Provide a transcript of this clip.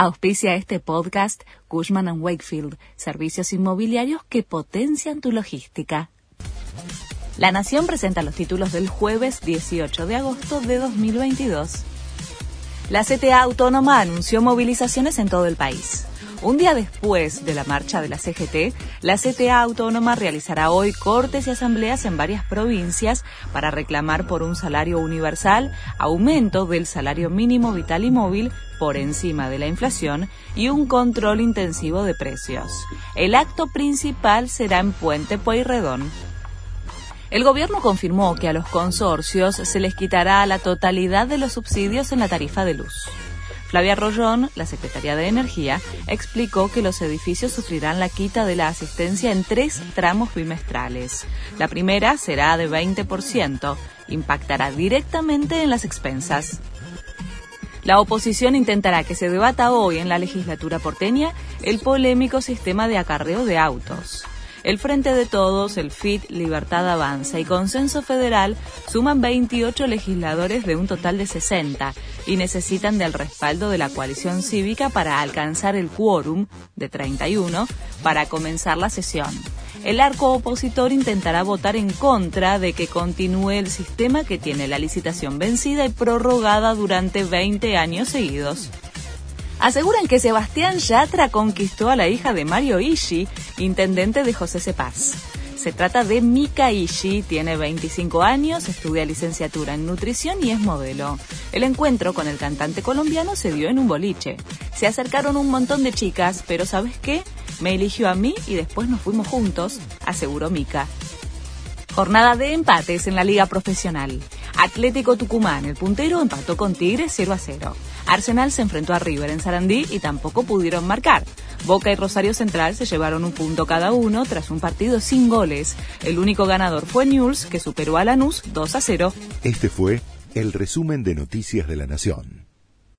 Auspicia este podcast Cushman ⁇ Wakefield, servicios inmobiliarios que potencian tu logística. La Nación presenta los títulos del jueves 18 de agosto de 2022. La CTA Autónoma anunció movilizaciones en todo el país. Un día después de la marcha de la CGT, la CTA Autónoma realizará hoy cortes y asambleas en varias provincias para reclamar por un salario universal, aumento del salario mínimo vital y móvil por encima de la inflación y un control intensivo de precios. El acto principal será en Puente Pueyrredón. El gobierno confirmó que a los consorcios se les quitará la totalidad de los subsidios en la tarifa de luz. Flavia Rollón, la Secretaría de Energía, explicó que los edificios sufrirán la quita de la asistencia en tres tramos bimestrales. La primera será de 20%, impactará directamente en las expensas. La oposición intentará que se debata hoy en la legislatura porteña el polémico sistema de acarreo de autos. El Frente de Todos, el FIT, Libertad Avanza y Consenso Federal suman 28 legisladores de un total de 60 y necesitan del respaldo de la coalición cívica para alcanzar el quórum de 31 para comenzar la sesión. El arco opositor intentará votar en contra de que continúe el sistema que tiene la licitación vencida y prorrogada durante 20 años seguidos aseguran que Sebastián Yatra conquistó a la hija de Mario Ishi, intendente de José Cepaz. Se trata de Mika Ishi, tiene 25 años, estudia licenciatura en nutrición y es modelo. El encuentro con el cantante colombiano se dio en un boliche. Se acercaron un montón de chicas, pero ¿sabes qué? Me eligió a mí y después nos fuimos juntos, aseguró Mika. Jornada de empates en la liga profesional. Atlético Tucumán, el puntero, empató con Tigres 0 a 0. Arsenal se enfrentó a River en Sarandí y tampoco pudieron marcar. Boca y Rosario Central se llevaron un punto cada uno tras un partido sin goles. El único ganador fue Newell's, que superó a Lanús 2 a 0. Este fue el resumen de Noticias de la Nación.